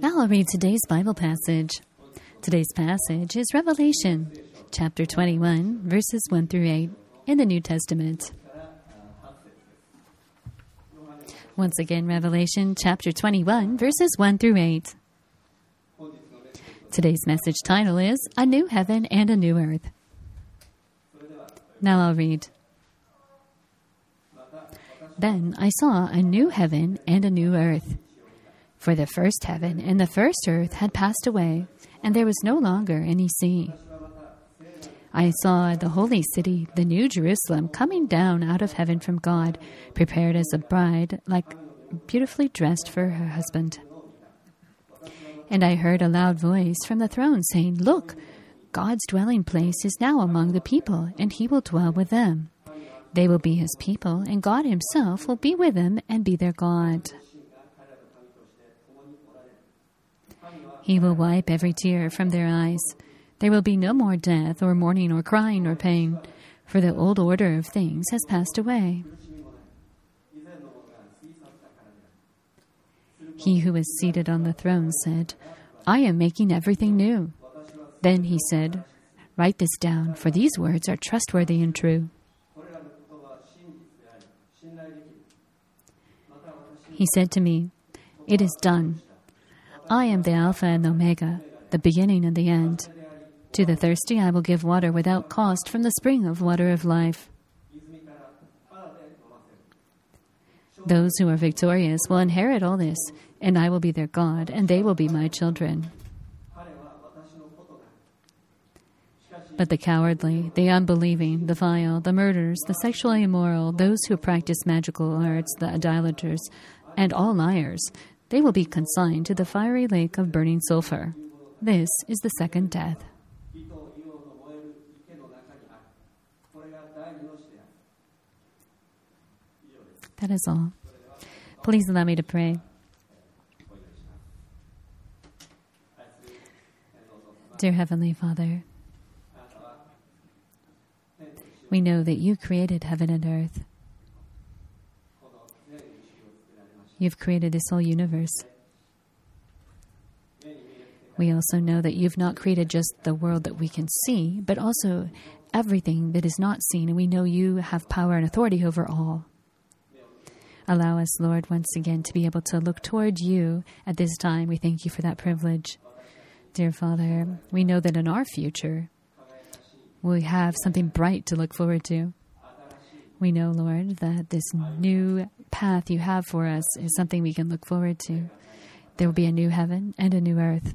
Now I'll read today's Bible passage. Today's passage is Revelation, chapter 21, verses 1 through 8 in the New Testament. Once again, Revelation chapter 21, verses 1 through 8. Today's message title is A New Heaven and a New Earth. Now I'll read. Then I saw a new heaven and a new earth. For the first heaven and the first earth had passed away, and there was no longer any sea. I saw the holy city, the new Jerusalem, coming down out of heaven from God, prepared as a bride, like beautifully dressed for her husband. And I heard a loud voice from the throne saying, Look, God's dwelling place is now among the people, and he will dwell with them. They will be his people, and God himself will be with them and be their God. He will wipe every tear from their eyes. There will be no more death, or mourning, or crying, or pain, for the old order of things has passed away. He who is seated on the throne said, I am making everything new. Then he said, Write this down, for these words are trustworthy and true. He said to me, It is done. I am the Alpha and the Omega, the beginning and the end. To the thirsty I will give water without cost from the spring of water of life. Those who are victorious will inherit all this, and I will be their God, and they will be my children. But the cowardly, the unbelieving, the vile, the murderers, the sexually immoral, those who practice magical arts, the idolaters, and all liars, they will be consigned to the fiery lake of burning sulfur. This is the second death. That is all. Please allow me to pray. Dear Heavenly Father, we know that you created heaven and earth. You've created this whole universe. We also know that you've not created just the world that we can see, but also everything that is not seen, and we know you have power and authority over all. Allow us, Lord, once again to be able to look toward you at this time. We thank you for that privilege. Dear Father, we know that in our future, we have something bright to look forward to. We know, Lord, that this new path you have for us is something we can look forward to. There will be a new heaven and a new earth.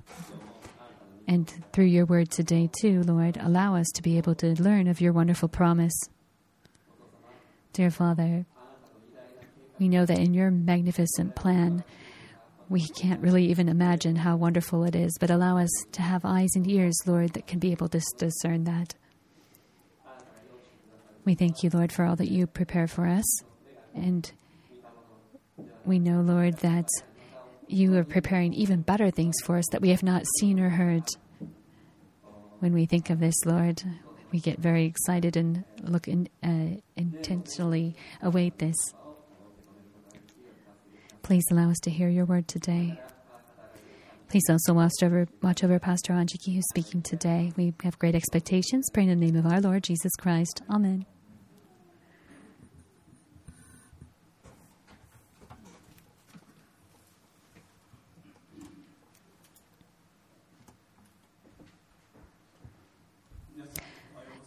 And through your word today, too, Lord, allow us to be able to learn of your wonderful promise. Dear Father, we know that in your magnificent plan, we can't really even imagine how wonderful it is, but allow us to have eyes and ears, Lord, that can be able to discern that. We thank you, Lord, for all that you prepare for us. And we know, Lord, that you are preparing even better things for us that we have not seen or heard. When we think of this, Lord, we get very excited and look in, uh, intentionally await this. Please allow us to hear your word today. Please also watch over, watch over Pastor Anjiki, who's speaking today. We have great expectations. Pray in the name of our Lord Jesus Christ. Amen.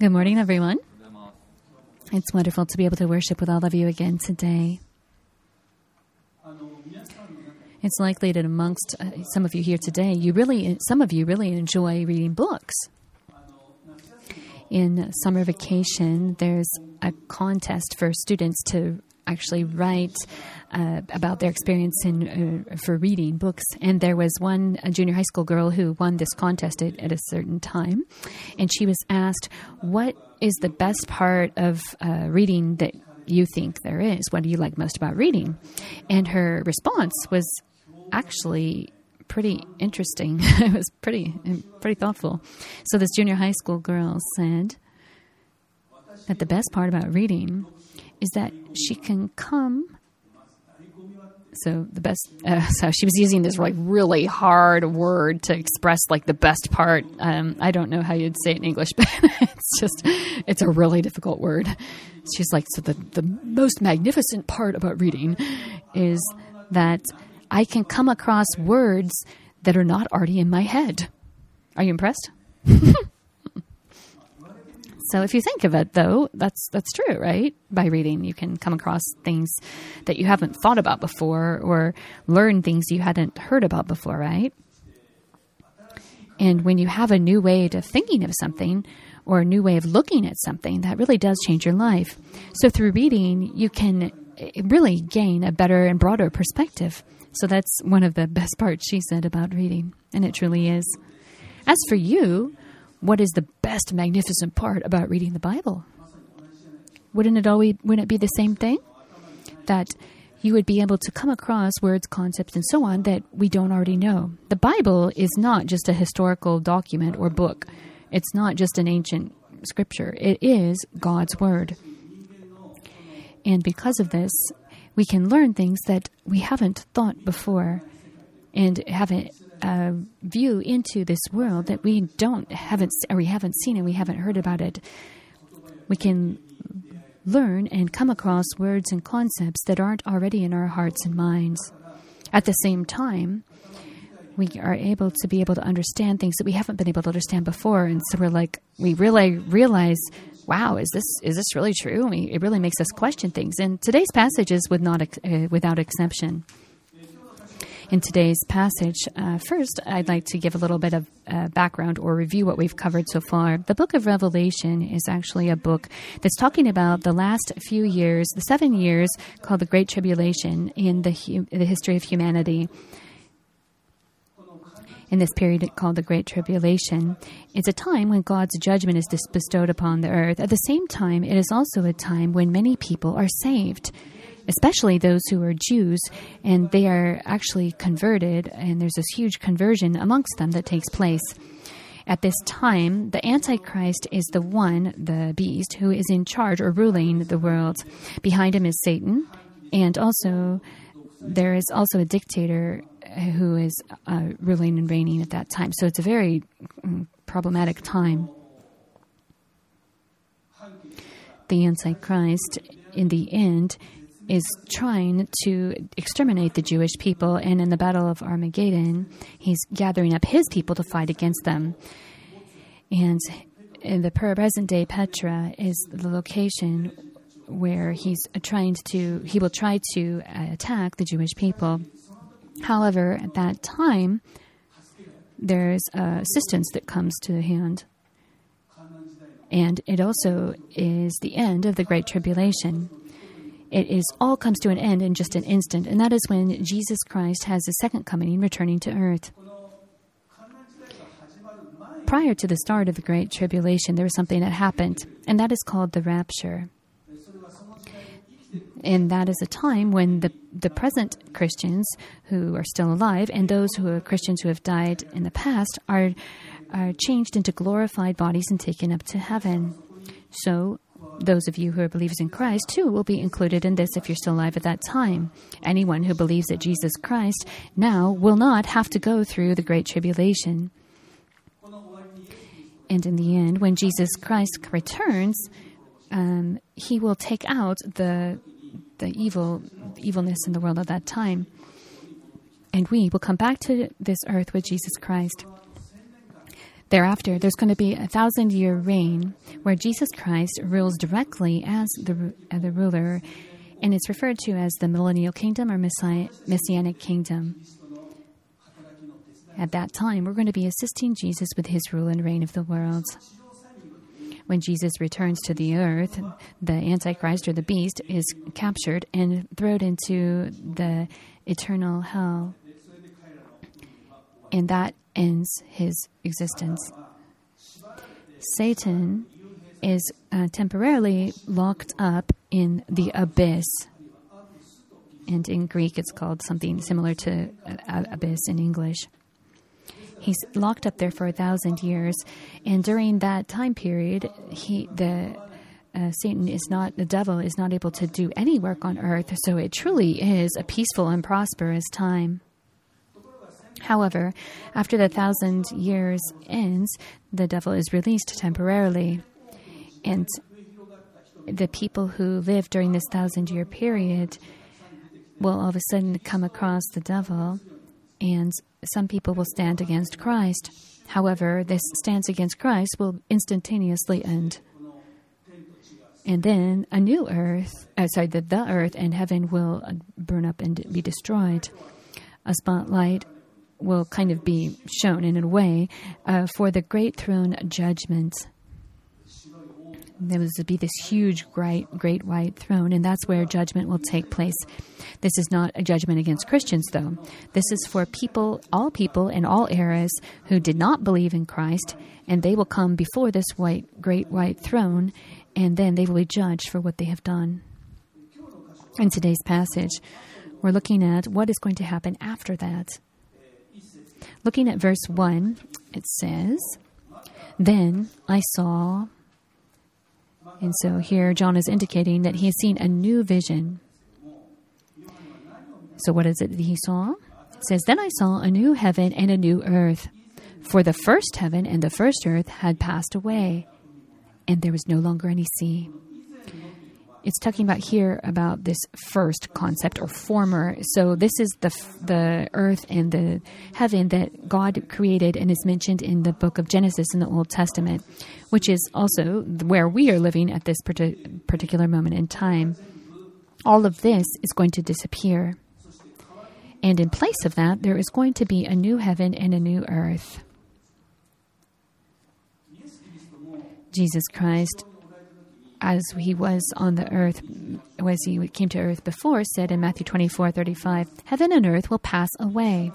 Good morning, everyone. It's wonderful to be able to worship with all of you again today. It's likely that amongst uh, some of you here today, you really, some of you really enjoy reading books. In summer vacation, there's a contest for students to actually write uh, about their experience in uh, for reading books. And there was one junior high school girl who won this contest at, at, a certain time, and she was asked, "What is the best part of uh, reading that you think there is? What do you like most about reading?" And her response was actually pretty interesting. it was pretty pretty thoughtful. So this junior high school girl said that the best part about reading is that she can come So the best. Uh, so she was using this like really hard word to express like the best part. Um, I don't know how you'd say it in English, but it's just it's a really difficult word. She's like, so the the most magnificent part about reading is that I can come across words that are not already in my head. Are you impressed? So if you think of it, though, that's that's true, right? By reading, you can come across things that you haven't thought about before, or learn things you hadn't heard about before, right? And when you have a new way of thinking of something, or a new way of looking at something, that really does change your life. So through reading, you can eh, really gain a better and broader perspective. So that's one of the best parts she said about reading, and it truly is. As for you, what is the best magnificent part about reading the Bible? Wouldn't it always wouldn't it be the same thing? That you would be able to come across words, concepts, and so on that we don't already know. The Bible is not just a historical document or book. It's not just an ancient scripture. It is God's word. And because of this, we can learn things that we haven't thought before and haven't uh, view into this world that we don't haven't or we haven't seen and we haven't heard about it. We can learn and come across words and concepts that aren't already in our hearts and minds. At the same time, we are able to be able to understand things that we haven't been able to understand before, and so we're like, we really realize, wow, is this is this really true? We, it really makes us question things. And today's passage is with not uh, without exception in today's passage. Uh, first, I'd like to give a little bit of uh, background or review what we've covered so far. The book of Revelation is actually a book that's talking about the last few years, the seven years called the Great Tribulation in the, hu- the history of humanity in this period called the Great Tribulation. It's a time when God's judgment is bestowed upon the earth. At the same time, it is also a time when many people are saved especially those who are Jews, and they are actually converted, and there's this huge conversion amongst them that takes place. At this time, the Antichrist is the one, the beast, who is in charge or ruling the world. Behind him is Satan, and also there is also a dictator who is uh, ruling and reigning at that time. So it's a very um, problematic time. The Antichrist, in the end, is trying to exterminate the Jewish people, and in the Battle of Armageddon, he's gathering up his people to fight against them. And in the present day Petra is the location where he's trying to he will try to uh, attack the Jewish people. However, at that time, there's assistance that comes to hand. And it also is the end of the Great Tribulation. It is all comes to an end in just an instant, and that is when Jesus Christ has his second coming, returning to earth. Prior to the start of the Great Tribulation, there was something that happened, and that is called the rapture. And that is a time when the, the present Christians who are still alive and those who are Christians who have died in the past are, are changed into glorified bodies and taken up to heaven. So those of you who are believers in Christ, too, will be included in this if you're still alive at that time. Anyone who believes that Jesus Christ now will not have to go through the Great Tribulation. And in the end, when Jesus Christ returns, um, he will take out the the evil evilness in the world at that time, and we will come back to this earth with Jesus Christ. Thereafter, there's going to be a thousand year reign where Jesus Christ rules directly as the, uh, the ruler, and it's referred to as the millennial kingdom or Messiah, messianic kingdom. At that time, we're going to be assisting Jesus with his rule and reign of the world. When Jesus returns to the earth, the Antichrist or the beast is captured and thrown into the eternal hell. And that ends his existence. Satan is uh, temporarily locked up in the abyss. And in Greek, it's called something similar to uh, abyss in English. He's locked up there for a thousand years, and during that time period, he the uh, Satan is not, the devil is not able to do any work on earth, so it truly is a peaceful and prosperous time. However, after the thousand years ends, the devil is released temporarily. And the people who live during this thousand year period will all of a sudden come across the devil, and some people will stand against Christ. However, this stance against Christ will instantaneously end. And then a new earth, uh, sorry, the, the earth and heaven will burn up and be destroyed. A spotlight will kind of be shown in a way uh, for the great throne judgment. There to be this huge, great, great white throne, and that's where judgment will take place. This is not a judgment against Christians, though. This is for people, all people in all eras who did not believe in Christ, and they will come before this white, great white throne, and then they will be judged for what they have done. In today's passage, we're looking at what is going to happen after that. Looking at verse 1, it says, Then I saw and so here John is indicating that he has seen a new vision. So, what is it that he saw? It says, Then I saw a new heaven and a new earth. For the first heaven and the first earth had passed away, and there was no longer any sea it's talking about here about this first concept or former. So this is the the earth and the heaven that God created and is mentioned in the book of Genesis in the Old Testament, which is also where we are living at this particular moment in time. All of this is going to disappear. And in place of that, there is going to be a new heaven and a new earth. Jesus Christ as he was on the earth, as he came to earth before, said in Matthew 24 35, Heaven and earth will pass away.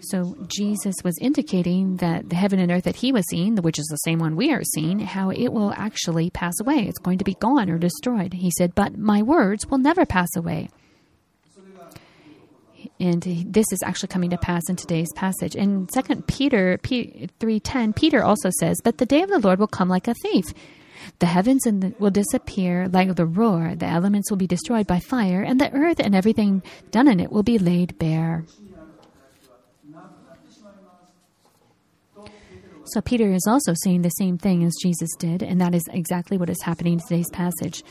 So Jesus was indicating that the heaven and earth that he was seeing, which is the same one we are seeing, how it will actually pass away. It's going to be gone or destroyed. He said, But my words will never pass away. And this is actually coming to pass in today's passage. In 2 Peter 3.10, Peter also says, But the day of the Lord will come like a thief. The heavens the, will disappear like the roar, the elements will be destroyed by fire, and the earth and everything done in it will be laid bare. So Peter is also saying the same thing as Jesus did, and that is exactly what is happening in today's passage.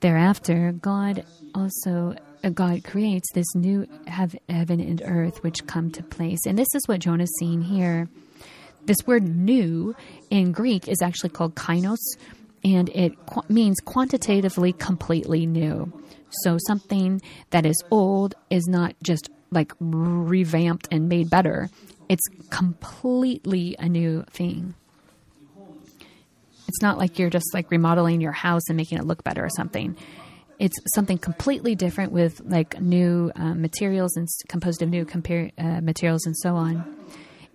Thereafter, God also uh, God creates this new heaven and earth which come to place, and this is what Jonah is seeing here. This word "new" in Greek is actually called kainos, and it qu- means quantitatively completely new. So something that is old is not just like revamped and made better, it's completely a new thing. It's not like you're just like remodeling your house and making it look better or something. It's something completely different with like new uh, materials and composed of new uh, materials and so on.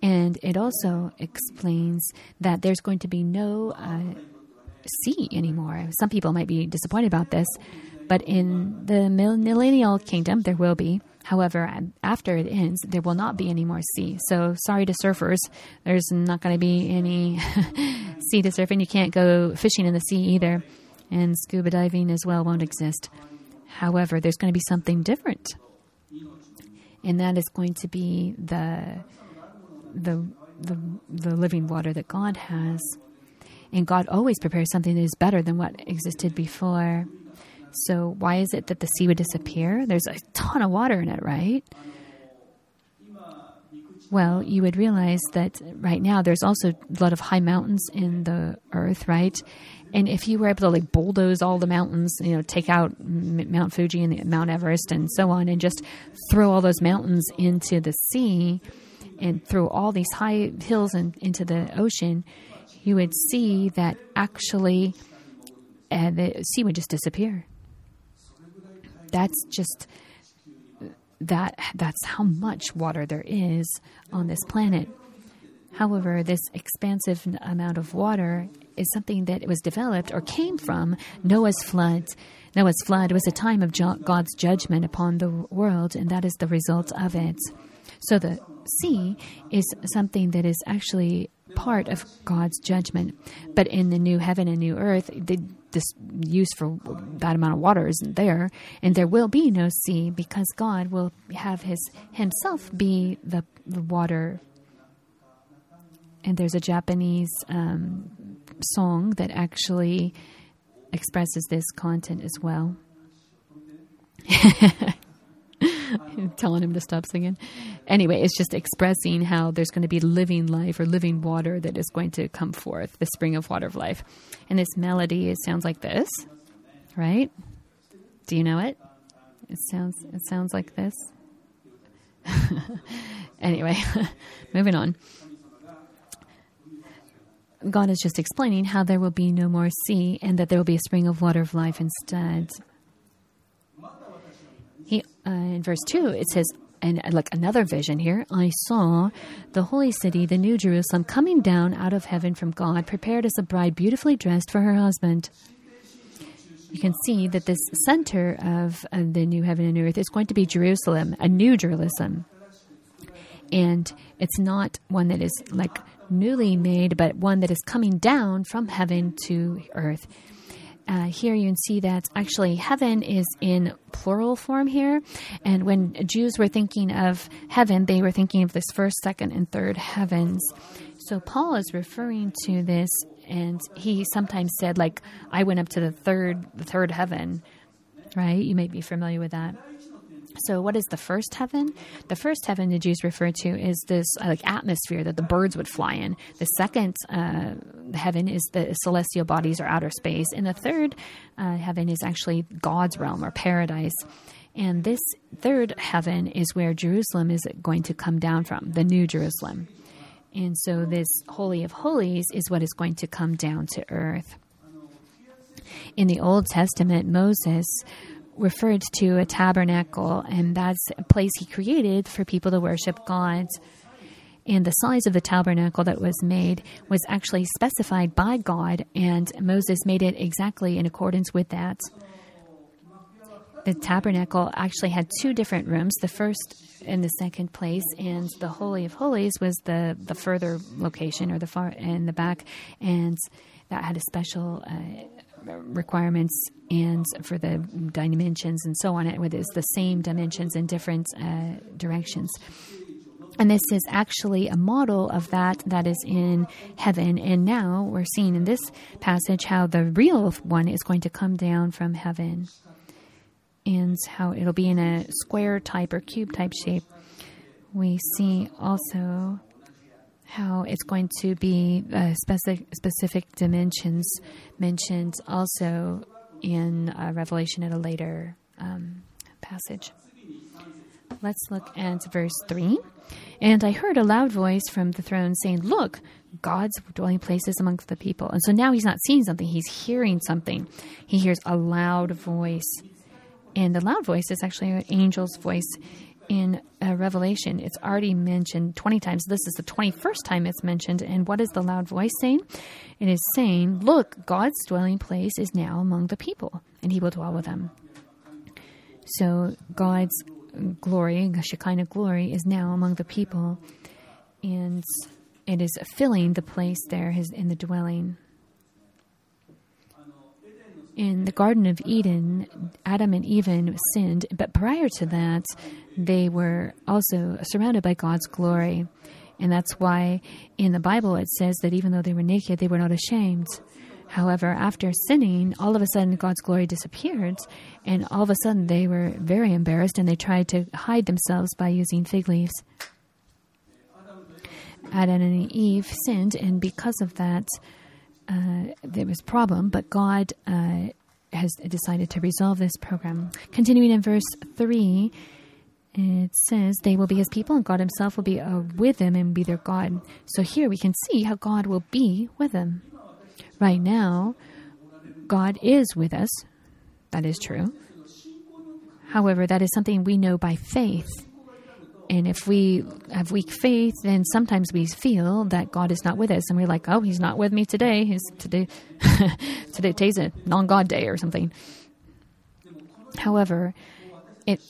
And it also explains that there's going to be no uh, sea anymore. Some people might be disappointed about this, but in the millennial kingdom, there will be. However, after it ends, there will not be any more sea. So, sorry to surfers, there's not going to be any sea to surf, and you can't go fishing in the sea either. And scuba diving as well won't exist. However, there's going to be something different, and that is going to be the the the, the living water that God has. And God always prepares something that is better than what existed before. So, why is it that the sea would disappear? There's a ton of water in it, right? Well, you would realize that right now there's also a lot of high mountains in the earth, right? And if you were able to like bulldoze all the mountains, you know, take out Mount Fuji and Mount Everest and so on, and just throw all those mountains into the sea and throw all these high hills into the ocean, you would see that actually uh, the sea would just disappear. That's just that that's how much water there is on this planet. However, this expansive amount of water is something that was developed or came from Noah's flood. Noah's flood was a time of God's judgment upon the world, and that is the result of it. So the sea is something that is actually part of God's judgment. But in the new heaven and new earth, the this use for that amount of water isn't there, and there will be no sea because God will have His Himself be the, the water. And there's a Japanese um, song that actually expresses this content as well. telling him to stop singing. Anyway, it's just expressing how there's going to be living life or living water that is going to come forth, the spring of water of life. And this melody, it sounds like this, right? Do you know it? It sounds it sounds like this. anyway, moving on. God is just explaining how there will be no more sea and that there will be a spring of water of life instead. Uh, in verse two it says, and uh, like another vision here, I saw the holy city, the new Jerusalem, coming down out of heaven from God, prepared as a bride beautifully dressed for her husband. You can see that this center of uh, the new heaven and new earth is going to be Jerusalem, a new Jerusalem. And it's not one that is like newly made, but one that is coming down from heaven to earth. Uh, here you can see that actually heaven is in plural form here. And when Jews were thinking of heaven, they were thinking of this first, second, and third heavens. So Paul is referring to this, and he sometimes said, like, I went up to the third, the third heaven, right? You may be familiar with that. So, what is the first heaven? The first heaven the Jews refer to is this uh, like atmosphere that the birds would fly in. The second uh, heaven is the celestial bodies or outer space, and the third uh, heaven is actually God's realm or paradise. And this third heaven is where Jerusalem is going to come down from, the New Jerusalem. And so, this Holy of Holies is what is going to come down to earth. In the Old Testament, Moses referred to a tabernacle, and that's a place he created for people to worship God. And the size of the tabernacle that was made was actually specified by God, and Moses made it exactly in accordance with that. The tabernacle actually had two different rooms, the first and the second place, and the Holy of Holies was the, the further location or the far in the back, and that had a special uh, requirements and for the dimensions and so on. It is the same dimensions in different uh, directions. And this is actually a model of that that is in heaven. And now we're seeing in this passage how the real one is going to come down from heaven and how it'll be in a square type or cube type shape. We see also how it's going to be uh, specific specific dimensions mentioned also in uh, Revelation at a later um, passage. Let's look at verse 3. And I heard a loud voice from the throne saying, Look, God's dwelling place is amongst the people. And so now he's not seeing something, he's hearing something. He hears a loud voice. And the loud voice is actually an angel's voice in uh, Revelation, it's already mentioned 20 times. This is the 21st time it's mentioned. And what is the loud voice saying? It is saying, Look, God's dwelling place is now among the people, and he will dwell with them. So God's glory, Shekinah glory, is now among the people, and it is filling the place there in the dwelling. In the Garden of Eden, Adam and Eve sinned, but prior to that, they were also surrounded by God's glory. And that's why in the Bible it says that even though they were naked, they were not ashamed. However, after sinning, all of a sudden God's glory disappeared, and all of a sudden they were very embarrassed and they tried to hide themselves by using fig leaves. Adam and Eve sinned, and because of that, uh, there was problem, but God uh, has decided to resolve this program. Continuing in verse 3, it says, They will be his people, and God himself will be uh, with them and be their God. So here we can see how God will be with them. Right now, God is with us. That is true. However, that is something we know by faith. And if we have weak faith, then sometimes we feel that God is not with us, and we're like, "Oh, He's not with me today. He's today, today today's a non-God day or something." However, it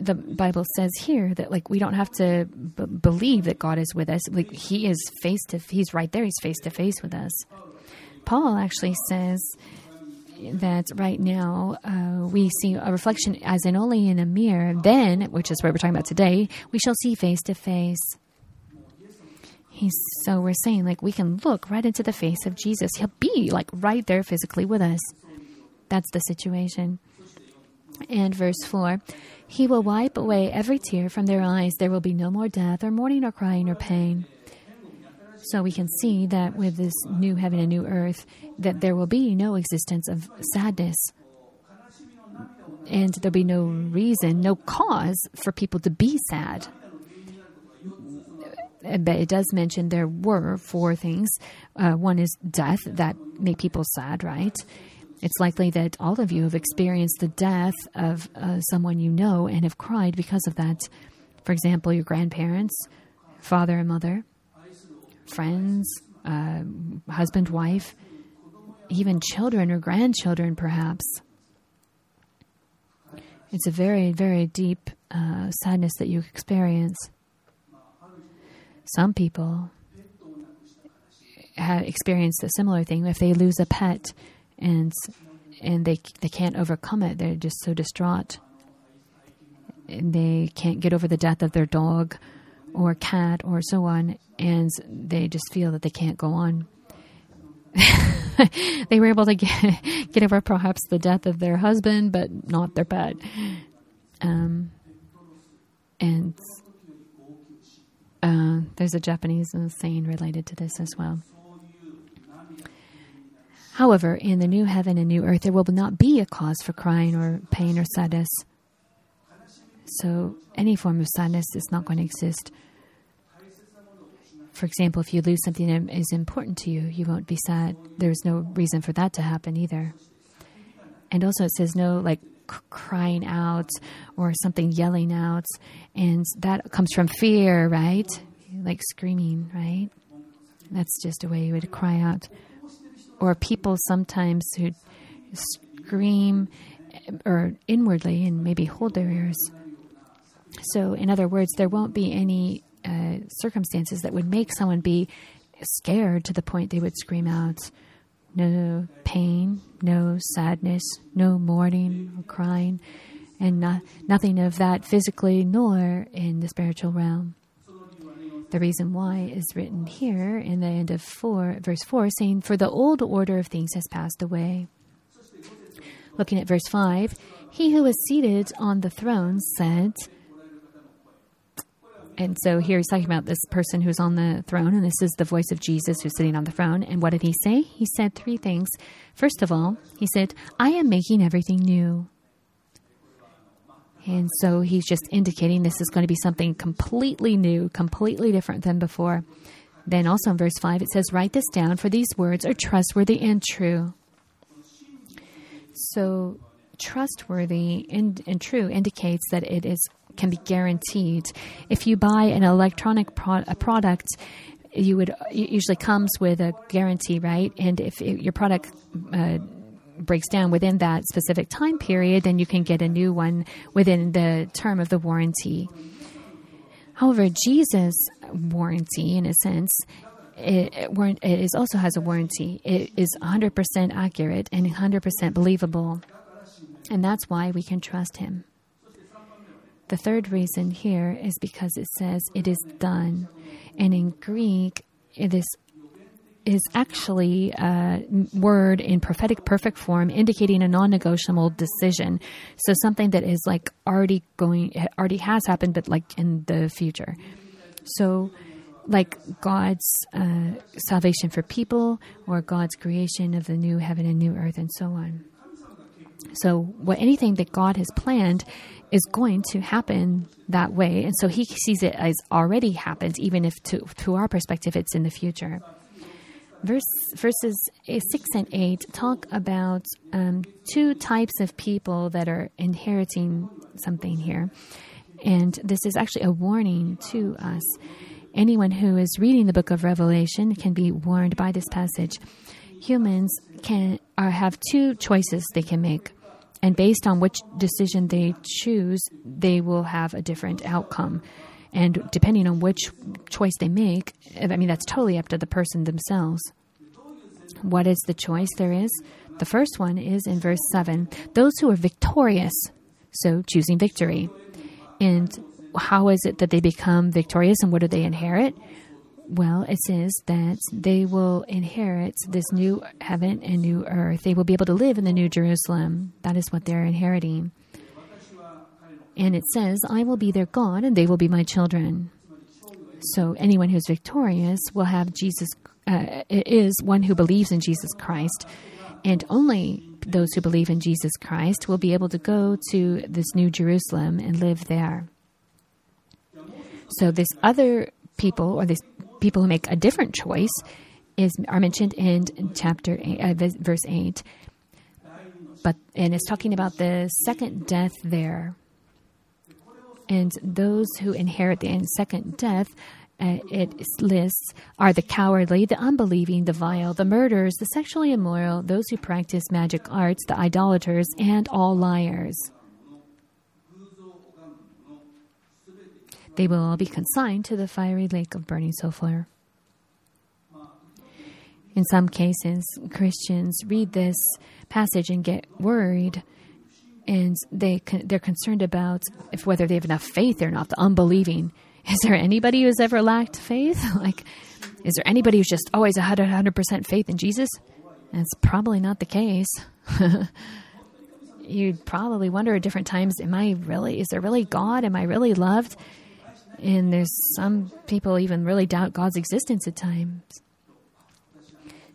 the Bible says here that like we don't have to b- believe that God is with us. Like He is face to, He's right there. He's face to face with us. Paul actually says that right now uh, we see a reflection as in only in a mirror. Then, which is what we're talking about today, we shall see face to face. He's so we're saying like we can look right into the face of Jesus. He'll be like right there physically with us. That's the situation. And verse 4 He will wipe away every tear from their eyes. There will be no more death, or mourning, or crying, or pain. So we can see that with this new heaven and new earth, that there will be no existence of sadness. And there'll be no reason, no cause for people to be sad. But it does mention there were four things. Uh, one is death that make people sad, right? It's likely that all of you have experienced the death of uh, someone you know and have cried because of that. For example, your grandparents, father and mother, friends, uh, husband, wife, even children or grandchildren, perhaps. It's a very, very deep uh, sadness that you experience. Some people have experienced a similar thing if they lose a pet and and they they can't overcome it. They're just so distraught. And they can't get over the death of their dog or cat or so on, and they just feel that they can't go on. they were able to get get over perhaps the death of their husband, but not their pet. Um, and uh, there's a Japanese saying related to this as well. However, in the new heaven and new earth, there will not be a cause for crying or pain or sadness. So, any form of sadness is not going to exist. For example, if you lose something that is important to you, you won't be sad. There's no reason for that to happen either. And also, it says no like crying out or something yelling out. And that comes from fear, right? Like screaming, right? That's just a way you would cry out. Or people sometimes who scream eh, or inwardly and maybe hold their ears. So, in other words, there won't be any uh, circumstances that would make someone be scared to the point they would scream out. No pain, no sadness, no mourning or crying, and not, nothing of that physically nor in the spiritual realm. The reason why is written here in the end of four, verse 4, saying, For the old order of things has passed away. Looking at verse 5, he who was seated on the throne said, and so here he's talking about this person who's on the throne, and this is the voice of Jesus who's sitting on the throne. And what did he say? He said three things. First of all, he said, I am making everything new. And so he's just indicating this is going to be something completely new, completely different than before. Then also in verse 5, it says, Write this down, for these words are trustworthy and true. So, trustworthy and, and true indicates that it is can be guaranteed. If you buy an electronic pro- product, you would it usually comes with a guarantee, right? And if it, your product uh, breaks down within that specific time period, then you can get a new one within the term of the warranty. However, Jesus' warranty, in a sense, it, it, also has a warranty. It is 100% accurate and 100% believable. And that's why we can trust him. The third reason here is because it says it is done. And in Greek, it is is actually a word in prophetic perfect form indicating a non-negotiable decision. So something that is like already going already has happened but like in the future. So like God's uh, salvation for people or God's creation of the new heaven and new earth and so on. So what anything that God has planned is going to happen that way. And so he sees it as already happened, even if to, to our perspective it's in the future. Verse, verses 6 and 8 talk about um, two types of people that are inheriting something here. And this is actually a warning to us. Anyone who is reading the book of Revelation can be warned by this passage. Humans can have two choices they can make and based on which decision they choose, they will have a different outcome. And depending on which choice they make, I mean, that's totally up to the person themselves. What is the choice there is? The first one is in verse 7 those who are victorious, so choosing victory. And how is it that they become victorious and what do they inherit? Well, it says that they will inherit this new heaven and new earth. They will be able to live in the new Jerusalem. That is what they're inheriting. And it says, I will be their God and they will be my children. So anyone who's victorious will have Jesus, uh, is one who believes in Jesus Christ. And only those who believe in Jesus Christ will be able to go to this new Jerusalem and live there. So this other people, or these people who make a different choice, is are mentioned in chapter eight, uh, verse eight. But and it's talking about the second death there. And those who inherit the second death, uh, it lists, are the cowardly, the unbelieving, the vile, the murderers, the sexually immoral, those who practice magic arts, the idolaters, and all liars. They will all be consigned to the fiery lake of burning sulfur. In some cases, Christians read this passage and get worried and they they're concerned about if whether they have enough faith or not. The unbelieving. Is there anybody who's ever lacked faith? like, is there anybody who's just always hundred percent faith in Jesus? That's probably not the case. You'd probably wonder at different times, am I really? Is there really God? Am I really loved? And there's some people even really doubt God's existence at times.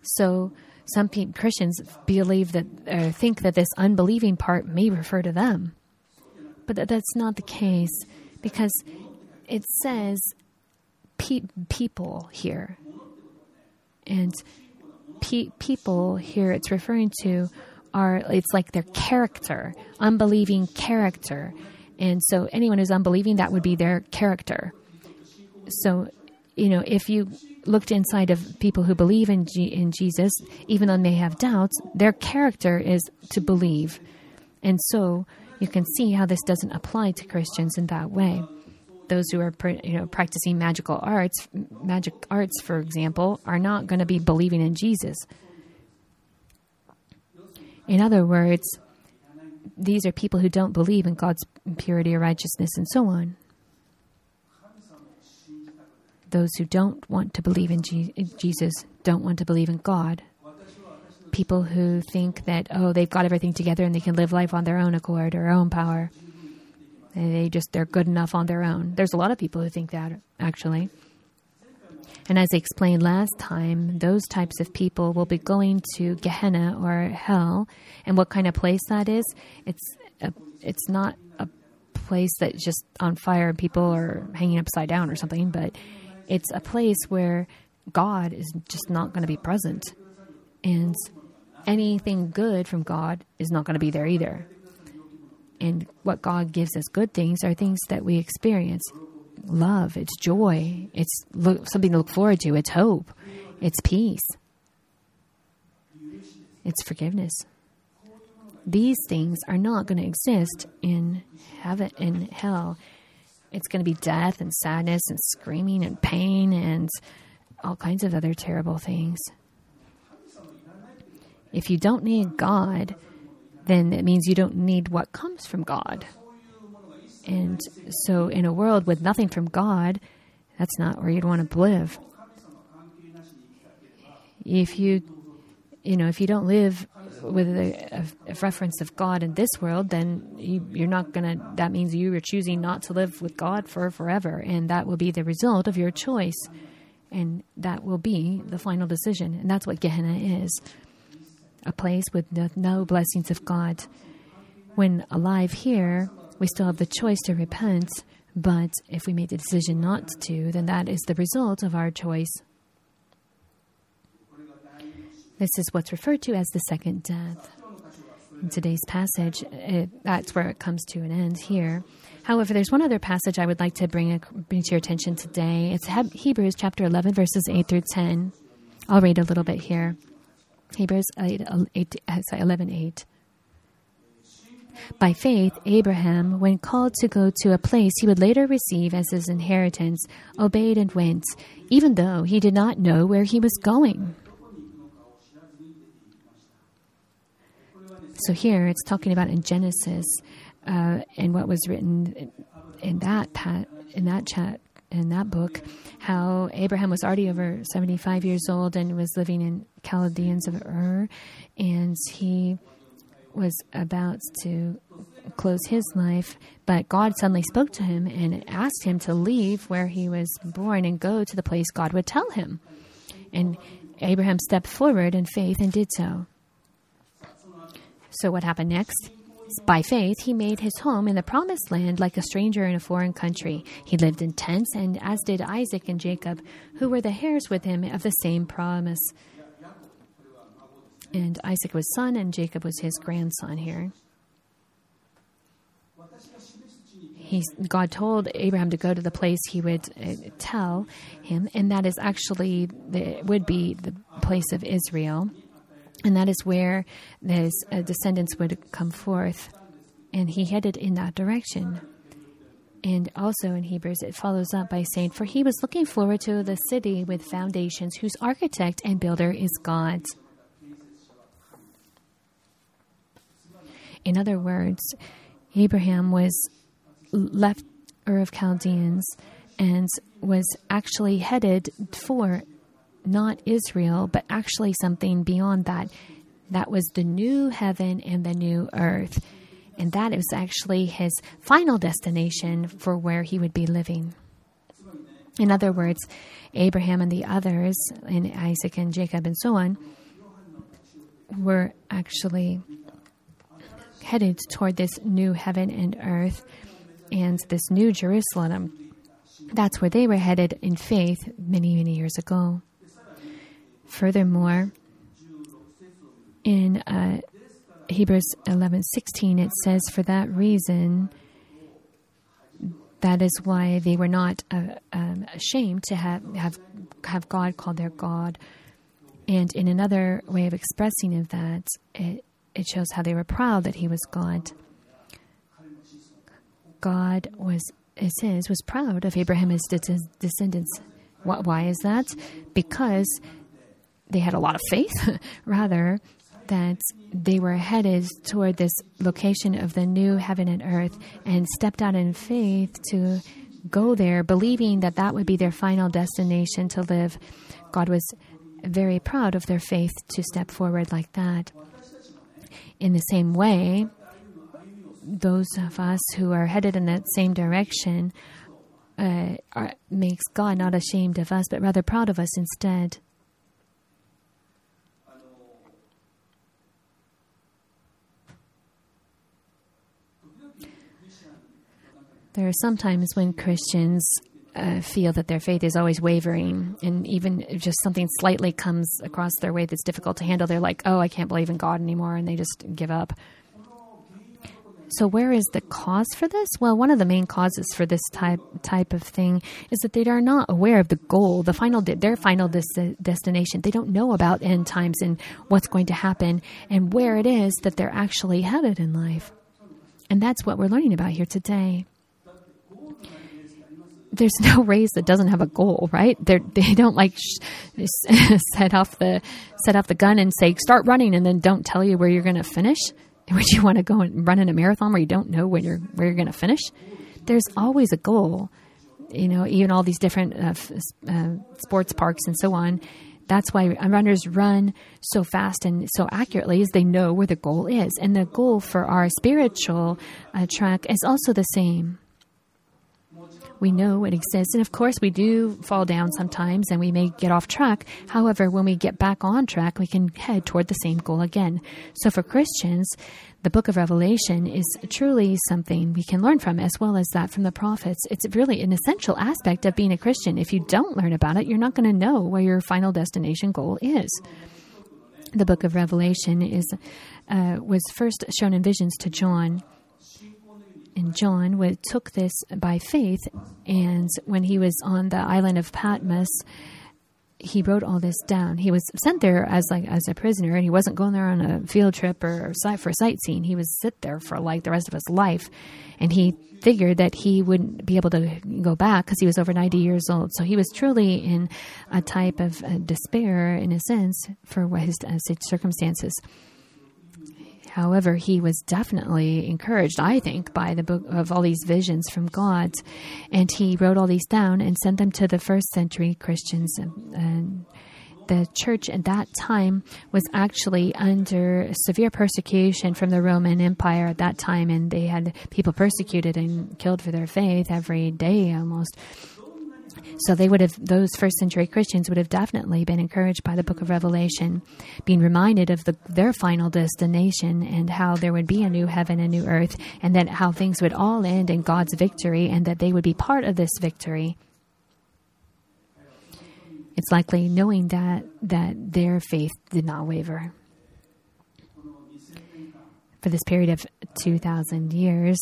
So some pe- Christians believe that or think that this unbelieving part may refer to them, but th- that's not the case because it says pe- people here, and pe- people here it's referring to are it's like their character, unbelieving character, and so anyone who's unbelieving that would be their character. So, you know, if you looked inside of people who believe in, G- in Jesus, even though they have doubts, their character is to believe. And so you can see how this doesn't apply to Christians in that way. Those who are you know practicing magical arts, magic arts, for example, are not going to be believing in Jesus. In other words, these are people who don't believe in God's purity or righteousness and so on those who don't want to believe in Jesus don't want to believe in God. People who think that, oh, they've got everything together and they can live life on their own accord or own power. And they just, they're good enough on their own. There's a lot of people who think that, actually. And as I explained last time, those types of people will be going to Gehenna or hell. And what kind of place that is? It's a, it's not a place that's just on fire and people are hanging upside down or something, but it's a place where God is just not going to be present. And anything good from God is not going to be there either. And what God gives us good things are things that we experience love, it's joy, it's look, something to look forward to, it's hope, it's peace, it's forgiveness. These things are not going to exist in heaven in hell it's going to be death and sadness and screaming and pain and all kinds of other terrible things. If you don't need God, then it means you don't need what comes from God. And so, in a world with nothing from God, that's not where you'd want to live. If you, you know, if you don't live with a, a, reference of God in this world, then you, you're not to, that means you are choosing not to live with God for forever. And that will be the result of your choice. And that will be the final decision. And that's what Gehenna is a place with no blessings of God. When alive here, we still have the choice to repent. But if we made the decision not to, then that is the result of our choice. This is what's referred to as the second death. In today's passage, it, that's where it comes to an end here. However, there's one other passage I would like to bring, a, bring to your attention today. It's Hebrews chapter 11, verses 8 through 10. I'll read a little bit here. Hebrews 8, 8, 11, 8. By faith, Abraham, when called to go to a place he would later receive as his inheritance, obeyed and went, even though he did not know where he was going. So here it's talking about in Genesis uh, and what was written in, in that pat, in that chat in that book, how Abraham was already over seventy five years old and was living in Chaldeans of Ur, and he was about to close his life, but God suddenly spoke to him and asked him to leave where he was born and go to the place God would tell him. And Abraham stepped forward in faith and did so. So, what happened next? By faith, he made his home in the promised land like a stranger in a foreign country. He lived in tents, and as did Isaac and Jacob, who were the heirs with him of the same promise. And Isaac was son, and Jacob was his grandson here. He, God told Abraham to go to the place he would uh, tell him, and that is actually the, would be the place of Israel, and that is where his uh, descendants would come forth, and he headed in that direction. And also in Hebrews, it follows up by saying, For he was looking forward to the city with foundations, whose architect and builder is God. In other words, Abraham was left Ur of Chaldeans and was actually headed for not Israel, but actually something beyond that. That was the new heaven and the new earth. And that is actually his final destination for where he would be living. In other words, Abraham and the others, and Isaac and Jacob and so on, were actually headed toward this new heaven and earth and this new Jerusalem. That's where they were headed in faith many, many years ago. Furthermore, in uh, Hebrews 11:16 it says for that reason that is why they were not uh, um, ashamed to have, have have God called their God. And in another way of expressing of that, it, it shows how they were proud that he was God. God was, it says, was proud of Abraham and his descendants. Why is that? Because they had a lot of faith, rather, that they were headed toward this location of the new heaven and earth and stepped out in faith to go there, believing that that would be their final destination to live. God was very proud of their faith to step forward like that. In the same way, those of us who are headed in that same direction uh, are, makes God not ashamed of us, but rather proud of us instead. There are sometimes when Christians uh, feel that their faith is always wavering, and even just something slightly comes across their way that's difficult to handle, they're like, "Oh, I can't believe in God anymore," and they just give up. So, where is the cause for this? Well, one of the main causes for this type type of thing is that they are not aware of the goal, the final their final des- destination. They don't know about end times and what's going to happen and where it is that they're actually headed in life. And that's what we're learning about here today. There's no race that doesn't have a goal, right? They're, they don't like sh- set off the set off the gun and say start running, and then don't tell you where you're going to finish would you want to go and run in a marathon where you don't know when you're where you're going to finish? There's always a goal. You know, even all these different uh, uh, sports parks and so on. That's why runners run so fast and so accurately, is they know where the goal is. And the goal for our spiritual uh, track is also the same. We know it exists. And of course, we do fall down sometimes and we may get off track. However, when we get back on track, we can head toward the same goal again. So for Christians, the book of Revelation is truly something we can learn from, as well as that from the prophets. It's really an essential aspect of being a Christian. If you don't learn about it, you're not going to know where your final destination goal is. The book of Revelation is uh, was first shown in visions to John and John took this by faith, and when he was on the island of Patmos, he wrote all this down. He was sent there as like as a prisoner, and he wasn't going there on a field trip or for sightseeing. He was sit there for like the rest of his life, and he figured that he wouldn't be able to go back because he was over ninety years old. So he was truly in a type of uh, despair, in a sense, for his uh, circumstances. However, he was definitely encouraged, I think, by the book of all these visions from God. And he wrote all these down and sent them to the first century Christians. And, the church at that time was actually under severe persecution from the Roman Empire at that time, and they had people persecuted and killed for their faith every day almost. So they would have, those first century Christians would have definitely been encouraged by the book of Revelation, being reminded of the, their final destination and how there would be a new heaven and new earth, and that how things would all end in God's victory, and that they would be part of this victory. It's likely knowing that that their faith did not waver. For this period of 2,000 years,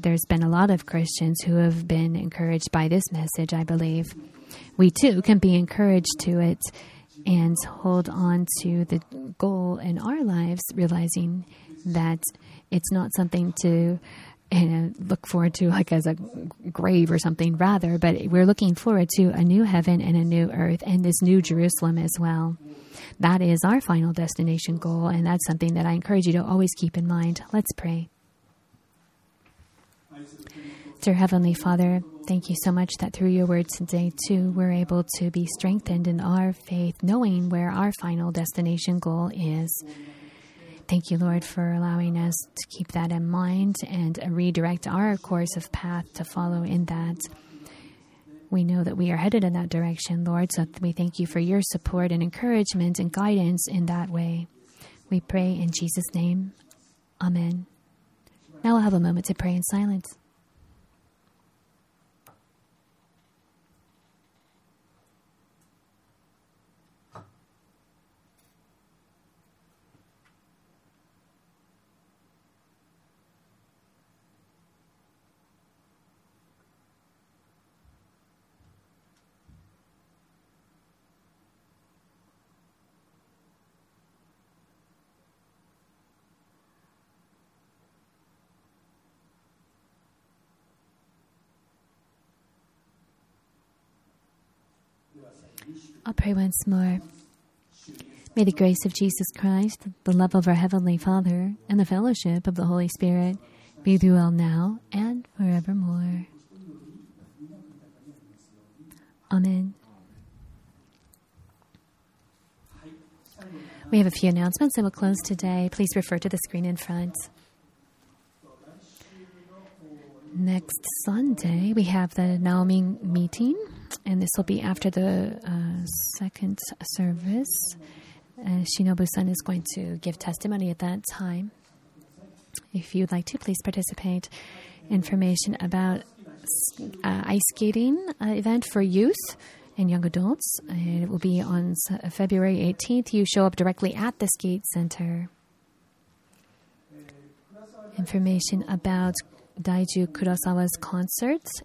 there's been a lot of Christians who have been encouraged by this message, I believe. We too can be encouraged to it and hold on to the goal in our lives, realizing that it's not something to look forward to like as a grave or something rather, but we're looking forward to a new heaven and a new earth and this new Jerusalem as well. That is our final destination goal, and that's something that I encourage you to always keep in mind. Let's pray. Dear Heavenly Father, thank you so much that through your word today, too, we're able to be strengthened in our faith, knowing where our final destination goal is. Thank you, Lord, for allowing us to keep that in mind and uh, redirect our course of path to follow in that. We know that we are headed in that direction, Lord, so we thank you for your support and encouragement and guidance in that way. We pray in Jesus' name. Amen. Now we'll have a moment to pray in silence. I'll pray once more. May the grace of Jesus Christ, the love of our Heavenly Father, and the fellowship of the Holy Spirit be with you all now and forevermore. Amen. We have a few announcements and we'll close today. Please refer to the screen in front. Next Sunday, we have the Naomi meeting and this will be after the uh, second service. Uh, Shinobu-san is going to give testimony at that time. If you'd like to, please participate. Information about uh, ice skating uh, event for youth and young adults. And it will be on February 18th. You show up directly at the skate center. Information about Daiju Kurosawa's concerts